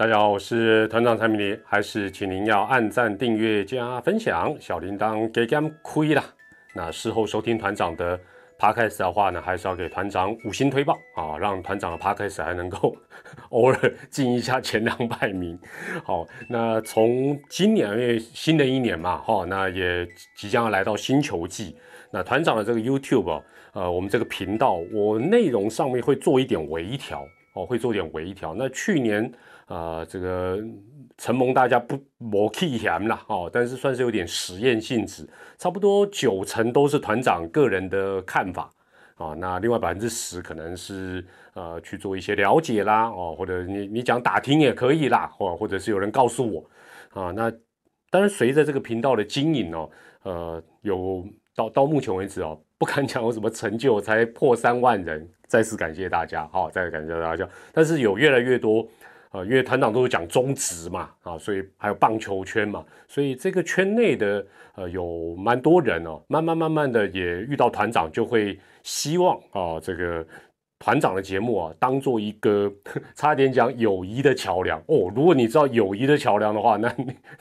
大家好，我是团长蔡明黎，还是请您要按赞、订阅、加分享，小铃铛给干亏啦。那事后收听团长的 podcast 的话呢，还是要给团长五星推报啊，让团长的 podcast 还能够偶尔进一下前两百名。好，那从今年因为新的一年嘛，哈，那也即将要来到星球季。那团长的这个 YouTube，呃，我们这个频道，我内容上面会做一点微调哦，会做点微调。那去年。啊，这个承蒙大家不磨气嫌啦，哦，但是算是有点实验性质，差不多九成都是团长个人的看法啊，那另外百分之十可能是呃去做一些了解啦，哦，或者你你讲打听也可以啦，或或者是有人告诉我啊，那当然随着这个频道的经营哦，呃，有到到目前为止哦，不敢 讲有什么成就，才破三万人，再次感谢大家，好，再次感谢大家，但是有越来越多。啊，因为团长都是讲中职嘛，啊，所以还有棒球圈嘛，所以这个圈内的呃有蛮多人哦，慢慢慢慢的也遇到团长，就会希望啊，这个团长的节目啊，当做一个差点讲友谊的桥梁哦。如果你知道友谊的桥梁的话，那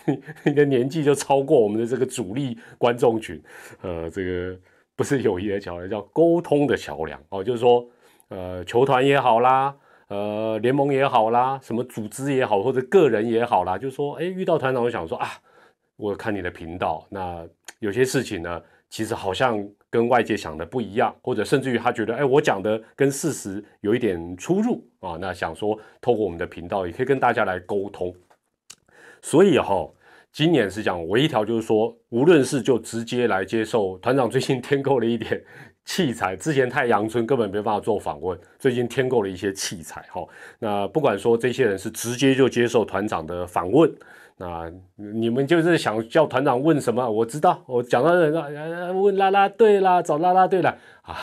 你你的年纪就超过我们的这个主力观众群，呃，这个不是友谊的桥梁，叫沟通的桥梁哦，就是说呃，球团也好啦。呃，联盟也好啦，什么组织也好，或者个人也好啦，就说，哎，遇到团长，我想说啊，我看你的频道，那有些事情呢，其实好像跟外界想的不一样，或者甚至于他觉得，哎，我讲的跟事实有一点出入啊，那想说透过我们的频道，也可以跟大家来沟通。所以哈，今年是讲唯一条，就是说，无论是就直接来接受团长最近添购了一点。器材之前太阳村根本没办法做访问，最近添购了一些器材哈。那不管说这些人是直接就接受团长的访问，那你们就是想叫团长问什么？我知道，我讲到人问啦啦队啦，找啦啦队了啊。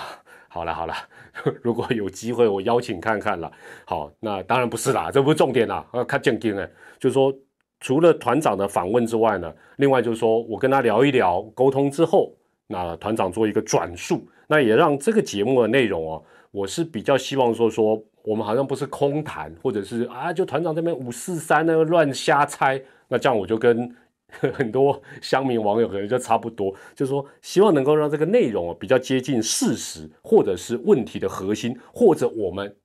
好了好了，如果有机会我邀请看看了。好，那当然不是啦，这不是重点啦，要看正经哎，就是说除了团长的访问之外呢，另外就是说我跟他聊一聊，沟通之后，那团长做一个转述。那也让这个节目的内容哦，我是比较希望说说，我们好像不是空谈，或者是啊，就团长这边五四三那个乱瞎猜，那这样我就跟 很多乡民网友可能就差不多，就是说希望能够让这个内容哦比较接近事实，或者是问题的核心，或者我们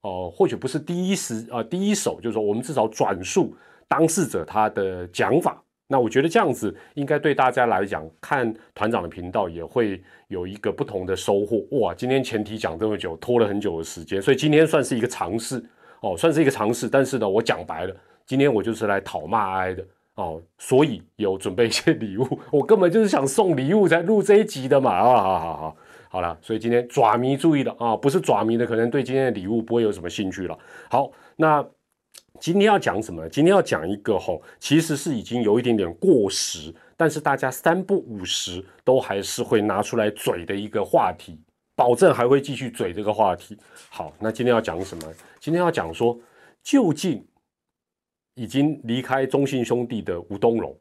哦或许不是第一时啊第一手，就是说我们至少转述当事者他的讲法。那我觉得这样子应该对大家来讲，看团长的频道也会有一个不同的收获哇！今天前提讲这么久，拖了很久的时间，所以今天算是一个尝试哦，算是一个尝试。但是呢，我讲白了，今天我就是来讨骂哀的哦，所以有准备一些礼物，我根本就是想送礼物才录这一集的嘛啊！好好好，好了，所以今天爪迷注意了啊，不是爪迷的可能对今天的礼物不会有什么兴趣了。好，那。今天要讲什么？今天要讲一个吼，其实是已经有一点点过时，但是大家三不五时都还是会拿出来嘴的一个话题，保证还会继续嘴这个话题。好，那今天要讲什么？今天要讲说，究竟已经离开中信兄弟的吴东荣，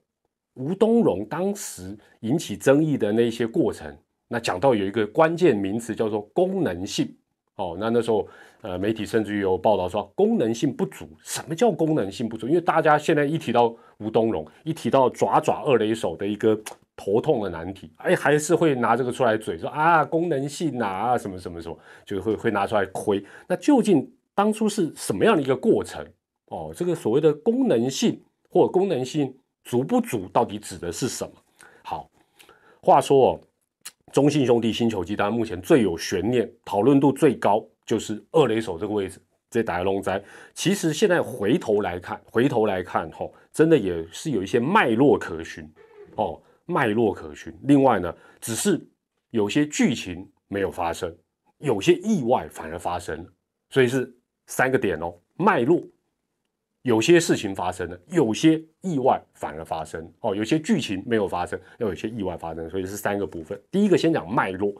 吴东荣当时引起争议的那些过程，那讲到有一个关键名词叫做功能性。哦，那那时候。呃，媒体甚至于有报道说功能性不足。什么叫功能性不足？因为大家现在一提到吴东荣，一提到爪爪二雷手的一个头痛的难题，哎，还是会拿这个出来嘴说啊，功能性啊，什么什么什么，就会会拿出来亏。那究竟当初是什么样的一个过程？哦，这个所谓的功能性或功能性足不足，到底指的是什么？好，话说哦，中信兄弟新球季，当然目前最有悬念、讨论度最高。就是二雷手这个位置，这打龙灾，其实现在回头来看，回头来看，吼，真的也是有一些脉络可循，哦，脉络可循。另外呢，只是有些剧情没有发生，有些意外反而发生了，所以是三个点哦，脉络，有些事情发生了，有些意外反而发生，哦，有些剧情没有发生，又有些意外发生，所以是三个部分。第一个先讲脉络。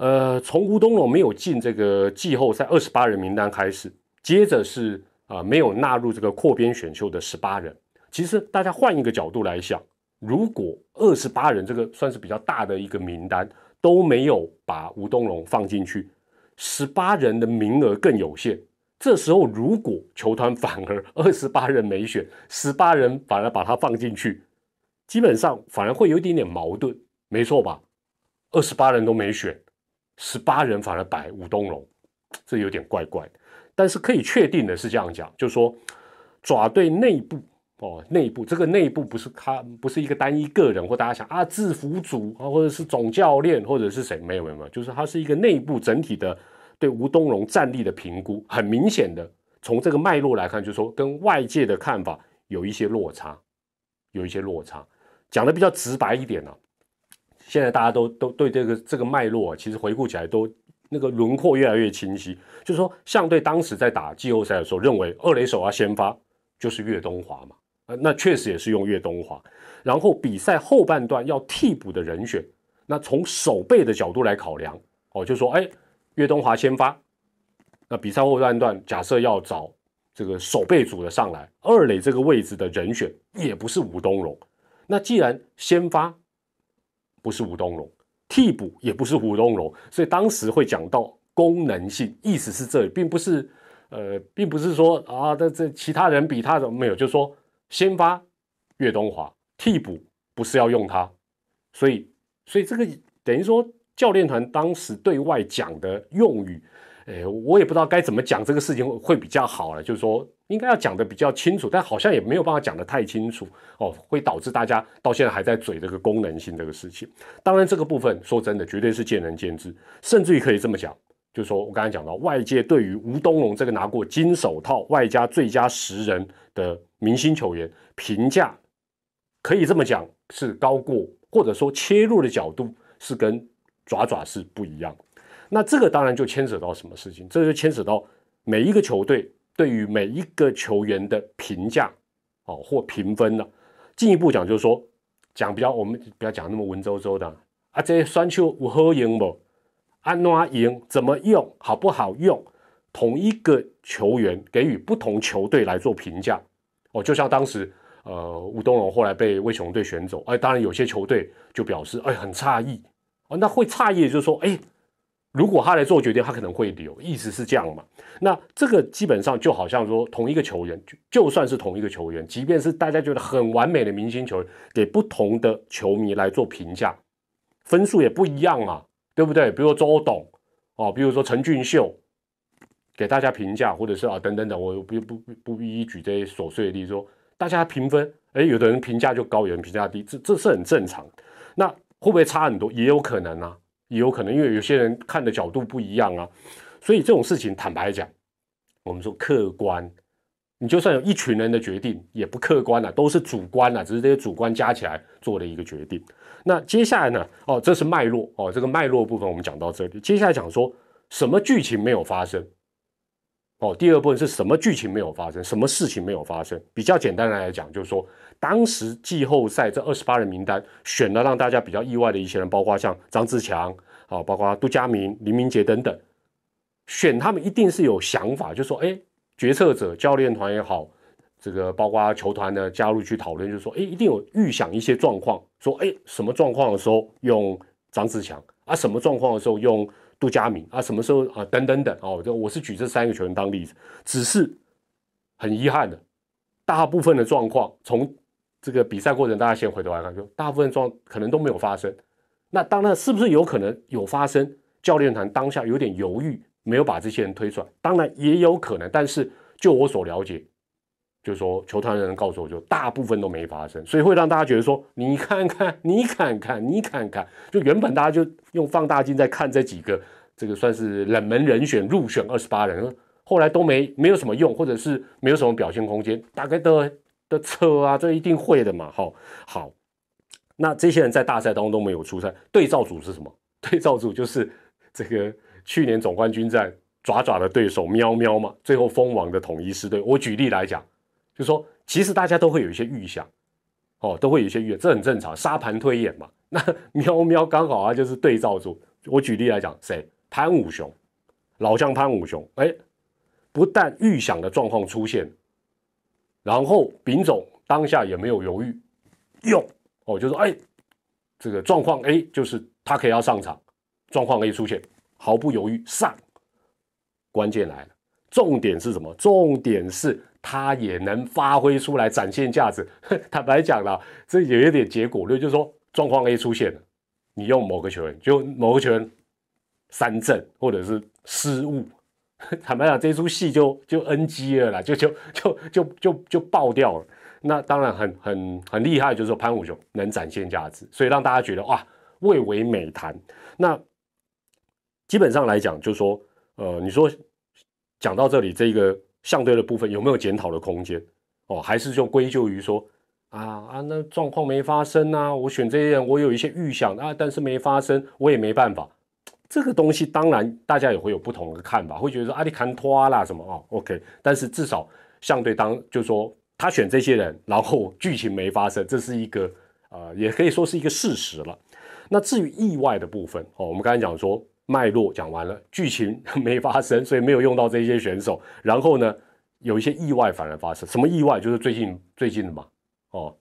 呃，从吴东龙没有进这个季后赛二十八人名单开始，接着是啊没有纳入这个扩编选秀的十八人。其实大家换一个角度来想，如果二十八人这个算是比较大的一个名单都没有把吴东龙放进去，十八人的名额更有限，这时候如果球团反而二十八人没选，十八人反而把他放进去，基本上反而会有一点点矛盾，没错吧？二十八人都没选，十八人反而摆吴东龙，这有点怪怪。但是可以确定的是这样讲，就是说爪队内部哦，内部这个内部不是他不是一个单一个人或大家想啊制服组啊或者是总教练或者是谁没有没有没有，就是他是一个内部整体的。对吴东龙战力的评估，很明显的从这个脉络来看，就是说跟外界的看法有一些落差，有一些落差。讲的比较直白一点呢，现在大家都都对这个这个脉络啊，其实回顾起来都那个轮廓越来越清晰。就是说，相对当时在打季后赛的时候，认为二垒手要先发就是岳东华嘛，呃，那确实也是用岳东华。然后比赛后半段要替补的人选，那从守备的角度来考量，哦，就说哎。岳东华先发，那比赛后半段假设要找这个守备组的上来，二垒这个位置的人选也不是吴东荣。那既然先发不是吴东龙，替补也不是吴东龙，所以当时会讲到功能性，意思是这里，并不是呃，并不是说啊，这这其他人比他怎么没有，就是说先发岳东华，替补不是要用他，所以所以这个等于说。教练团当时对外讲的用语，诶，我也不知道该怎么讲这个事情会比较好了。就是说，应该要讲的比较清楚，但好像也没有办法讲的太清楚哦，会导致大家到现在还在嘴这个功能性这个事情。当然，这个部分说真的，绝对是见仁见智，甚至于可以这么讲，就是说我刚才讲到，外界对于吴东龙这个拿过金手套外加最佳十人的明星球员评价，可以这么讲是高过，或者说切入的角度是跟。爪爪是不一样，那这个当然就牵扯到什么事情？这就牵扯到每一个球队对于每一个球员的评价哦，或评分了。进一步讲，就是说讲比较，我们不要讲那么文绉绉的啊。这些酸球如何赢不？安哪赢？怎么用？好不好用？同一个球员给予不同球队来做评价哦，就像当时呃吴东龙后来被魏雄队选走，哎，当然有些球队就表示哎很诧异。哦，那会诧异，就是说，哎，如果他来做决定，他可能会留，意思是这样嘛？那这个基本上就好像说，同一个球员，就就算是同一个球员，即便是大家觉得很完美的明星球员，给不同的球迷来做评价，分数也不一样嘛，对不对？比如说周董，哦，比如说陈俊秀，给大家评价，或者是啊等等等，我不不不不一一举这些琐碎的例子，说大家评分，哎，有的人评价就高，有人评价低，这这是很正常。那会不会差很多？也有可能啊，也有可能，因为有些人看的角度不一样啊，所以这种事情坦白讲，我们说客观，你就算有一群人的决定，也不客观了，都是主观了，只是这些主观加起来做的一个决定。那接下来呢？哦，这是脉络哦，这个脉络部分我们讲到这里，接下来讲说什么剧情没有发生。哦，第二部分是什么剧情没有发生？什么事情没有发生？比较简单的来讲，就是说，当时季后赛这二十八人名单选了让大家比较意外的一些人，包括像张志强啊，包括杜佳明、林明杰等等，选他们一定是有想法，就说，哎，决策者、教练团也好，这个包括球团的加入去讨论，就是说，哎，一定有预想一些状况，说，哎，什么状况的时候用张志强啊，什么状况的时候用。杜佳明啊，什么时候啊？等等等哦，就我是举这三个球员当例子，只是很遗憾的，大部分的状况从这个比赛过程，大家先回头来看，就大部分状可能都没有发生。那当然，是不是有可能有发生？教练团当下有点犹豫，没有把这些人推出来。当然也有可能，但是就我所了解。就是说，球团的人告诉我就大部分都没发生，所以会让大家觉得说，你看看，你看看，你看看，就原本大家就用放大镜在看这几个，这个算是冷门人选入选二十八人，后来都没没有什么用，或者是没有什么表现空间，大概的的车啊，这一定会的嘛，好，好，那这些人在大赛当中都没有出赛，对照组是什么？对照组就是这个去年总冠军战爪爪的对手喵喵嘛，最后封王的统一师队。我举例来讲。就说，其实大家都会有一些预想，哦，都会有一些预，这很正常，沙盘推演嘛。那 喵喵刚好啊，就是对照住。我举例来讲，谁？潘武雄，老将潘武雄，哎，不但预想的状况出现，然后丙总当下也没有犹豫，用哦，就说，哎，这个状况 A 就是他可以要上场，状况 A 出现，毫不犹豫上。关键来了，重点是什么？重点是他也能发挥出来，展现价值。坦白讲了，这有一点结果论，就是说状况 A 出现了，你用某个球员，就某个球员三振或者是失误，坦白讲，这出戏就就 NG 了啦，就就就就就就爆掉了。那当然很很很厉害，就是说潘武雄能展现价值，所以让大家觉得哇，蔚为美谈。那基本上来讲，就是说，呃，你说。讲到这里，这个相对的部分有没有检讨的空间？哦，还是就归咎于说啊啊，那状况没发生啊，我选这些人，我有一些预想啊，但是没发生，我也没办法。这个东西当然大家也会有不同的看法，会觉得说阿里坎托啦什么哦，OK。但是至少相对当就说他选这些人，然后剧情没发生，这是一个呃，也可以说是一个事实了。那至于意外的部分哦，我们刚才讲说。脉络讲完了，剧情 没发生，所以没有用到这些选手。然后呢，有一些意外反而发生。什么意外？就是最近最近的嘛。哦，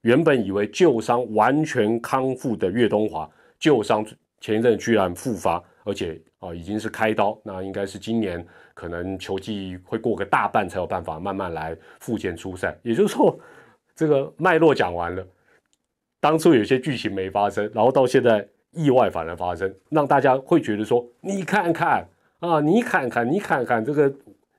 原本以为旧伤完全康复的岳东华，旧伤前一阵居然复发，而且啊已经是开刀。那应该是今年可能球季会过个大半才有办法慢慢来复健出赛。也就是说，这个脉络讲完了，当初有些剧情没发生，然后到现在。意外反而发生，让大家会觉得说：“你看看啊，你看看，你看看这个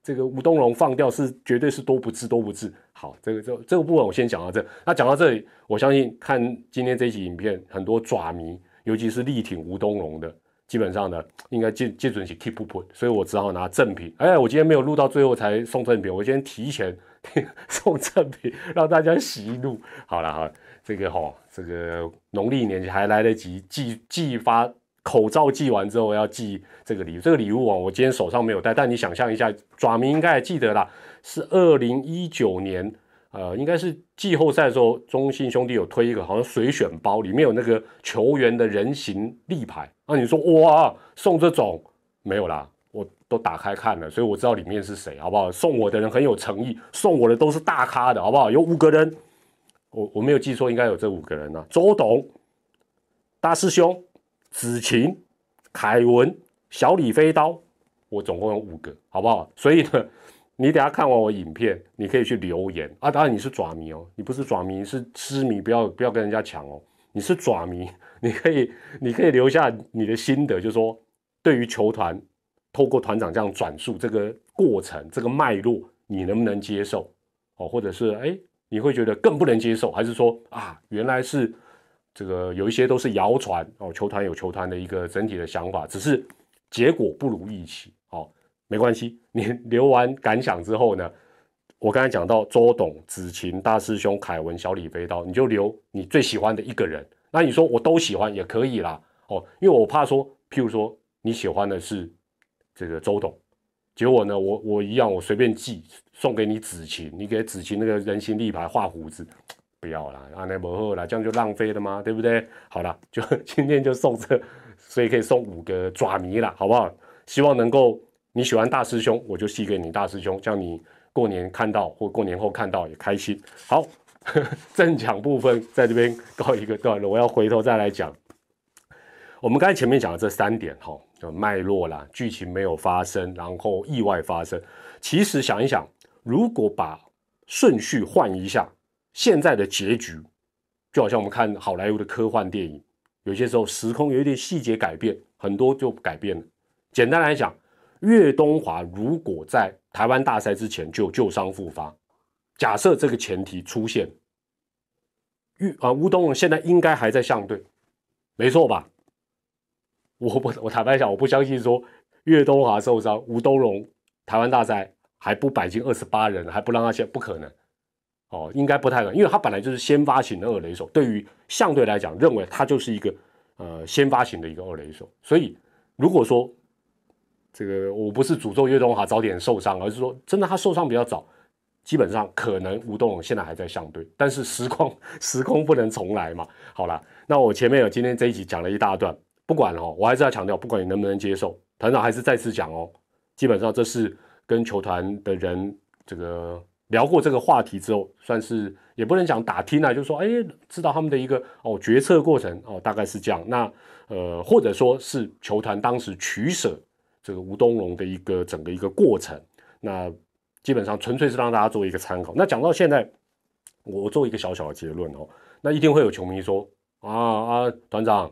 这个吴东荣放掉是绝对是多不智多不智。”好，这个这这个部分我先讲到这。那讲到这里，我相信看今天这期影片，很多爪迷，尤其是力挺吴东荣的，基本上呢应该接接准起 keep put，所以我只好拿赠品。哎，我今天没有录到最后才送赠品，我今天提前 送赠品，让大家喜怒。好了好。这个哈，这个农历年还来得及寄寄发口罩，寄完之后要寄这个礼物。这个礼物啊，我今天手上没有带，但你想象一下，爪明应该还记得啦，是二零一九年，呃，应该是季后赛的时候，中信兄弟有推一个好像随选包，里面有那个球员的人形立牌。那你说哇，送这种没有啦，我都打开看了，所以我知道里面是谁，好不好？送我的人很有诚意，送我的都是大咖的，好不好？有五个人。我我没有记错，应该有这五个人呢：周董、大师兄、子晴、凯文、小李飞刀，我总共有五个，好不好？所以呢，你等下看完我影片，你可以去留言啊。当然你是爪迷哦，你不是爪迷，是痴迷，不要不要跟人家抢哦。你是爪迷，你可以你可以留下你的心得，就是说对于球团透过团长这样转述这个过程、这个脉络，你能不能接受？哦，或者是哎。你会觉得更不能接受，还是说啊，原来是这个有一些都是谣传哦，球团有球团的一个整体的想法，只是结果不如预期哦，没关系，你 留完感想之后呢，我刚才讲到周董、子晴、大师兄、凯文、小李飞刀，你就留你最喜欢的一个人，那你说我都喜欢也可以啦哦，因为我怕说，譬如说你喜欢的是这个周董。结果呢，我我一样，我随便寄送给你子晴，你给子晴那个人形立牌画胡子，不要啦，阿那不好啦，这样就浪费了吗？对不对？好了，就 今天就送这，所以可以送五个爪迷啦，好不好？希望能够你喜欢大师兄，我就寄给你大师兄，叫你过年看到或过年后看到也开心。好，正讲部分在这边告一个段落，我要回头再来讲。我们刚才前面讲的这三点，哈。就脉络啦，剧情没有发生，然后意外发生。其实想一想，如果把顺序换一下，现在的结局就好像我们看好莱坞的科幻电影，有些时候时空有一点细节改变，很多就改变了。简单来讲，岳东华如果在台湾大赛之前就旧伤复发，假设这个前提出现，岳啊吴东现在应该还在相队，没错吧？我不，我坦白讲，我不相信说岳东华受伤，吴东荣台湾大赛还不摆进二十八人，还不让他先，不可能哦，应该不太可能，因为他本来就是先发型的二垒手，对于相对来讲，认为他就是一个呃先发型的一个二垒手，所以如果说这个我不是诅咒岳东华早点受伤，而是说真的他受伤比较早，基本上可能吴东荣现在还在相对，但是时空时空不能重来嘛。好了，那我前面有今天这一集讲了一大段。不管哦，我还是要强调，不管你能不能接受，团长还是再次讲哦。基本上这是跟球团的人这个聊过这个话题之后，算是也不能讲打听啊，就是说，哎，知道他们的一个哦决策过程哦，大概是这样。那呃，或者说是球团当时取舍这个吴东龙的一个整个一个过程。那基本上纯粹是让大家做一个参考。那讲到现在，我做一个小小的结论哦，那一定会有球迷说啊啊，团长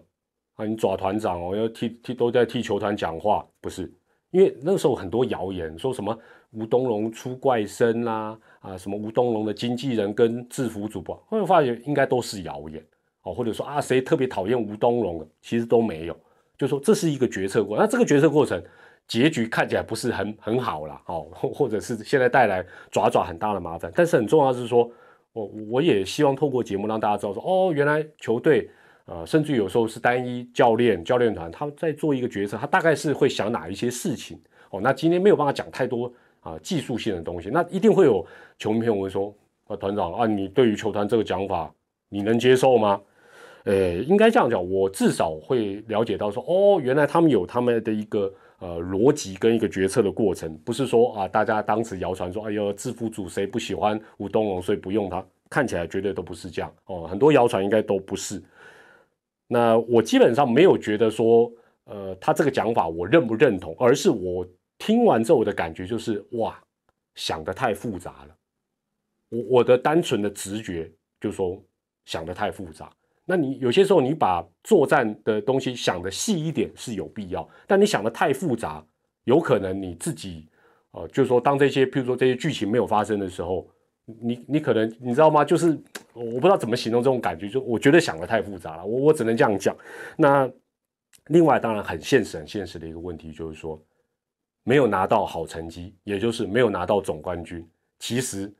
啊，你抓团长哦，要替替都在替球团讲话，不是？因为那时候很多谣言说什么吴东龙出怪声啦，啊，什么吴东龙的经纪人跟制服主播，后来发现应该都是谣言哦，或者说啊谁特别讨厌吴东龙的，其实都没有，就说这是一个决策过，那这个决策过程结局看起来不是很很好啦，哦，或者是现在带来爪爪很大的麻烦，但是很重要是说，我我也希望透过节目让大家知道说，哦，原来球队。呃，甚至有时候是单一教练、教练团，他在做一个决策，他大概是会想哪一些事情哦。那今天没有办法讲太多啊技术性的东西，那一定会有球迷朋友会说：“啊，团长啊，你对于球团这个讲法，你能接受吗？”呃，应该这样讲，我至少会了解到说，哦，原来他们有他们的一个呃逻辑跟一个决策的过程，不是说啊，大家当时谣传说，哎呦，制服组谁不喜欢吴东龙，所以不用他，看起来绝对都不是这样哦。很多谣传应该都不是。那我基本上没有觉得说，呃，他这个讲法我认不认同，而是我听完之后我的感觉就是，哇，想的太复杂了。我我的单纯的直觉就说想的太复杂。那你有些时候你把作战的东西想的细一点是有必要，但你想的太复杂，有可能你自己，呃，就是说当这些，譬如说这些剧情没有发生的时候。你你可能你知道吗？就是我不知道怎么形容这种感觉，就我觉得想的太复杂了，我我只能这样讲。那另外当然很现实很现实的一个问题就是说，没有拿到好成绩，也就是没有拿到总冠军。其实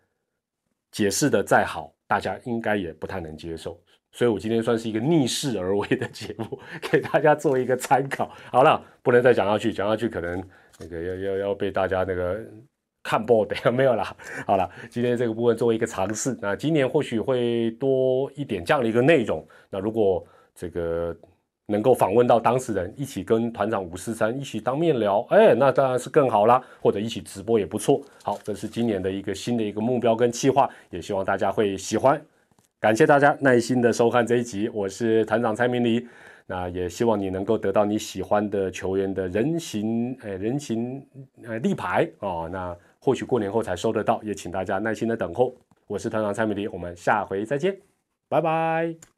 解释的再好，大家应该也不太能接受。所以我今天算是一个逆势而为的节目，给大家做一个参考。好了，不能再讲下去，讲下去可能那个要要要被大家那个。看播的 没有啦。好了，今天这个部分作为一个尝试，那今年或许会多一点这样的一个内容。那如果这个能够访问到当事人，一起跟团长五四三一起当面聊，哎，那当然是更好啦。或者一起直播也不错。好，这是今年的一个新的一个目标跟计划，也希望大家会喜欢。感谢大家耐心的收看这一集，我是团长蔡明礼。那也希望你能够得到你喜欢的球员的人形，呃，人形呃立牌哦。那或许过年后才收得到，也请大家耐心的等候。我是团长蔡美迪，我们下回再见，拜拜。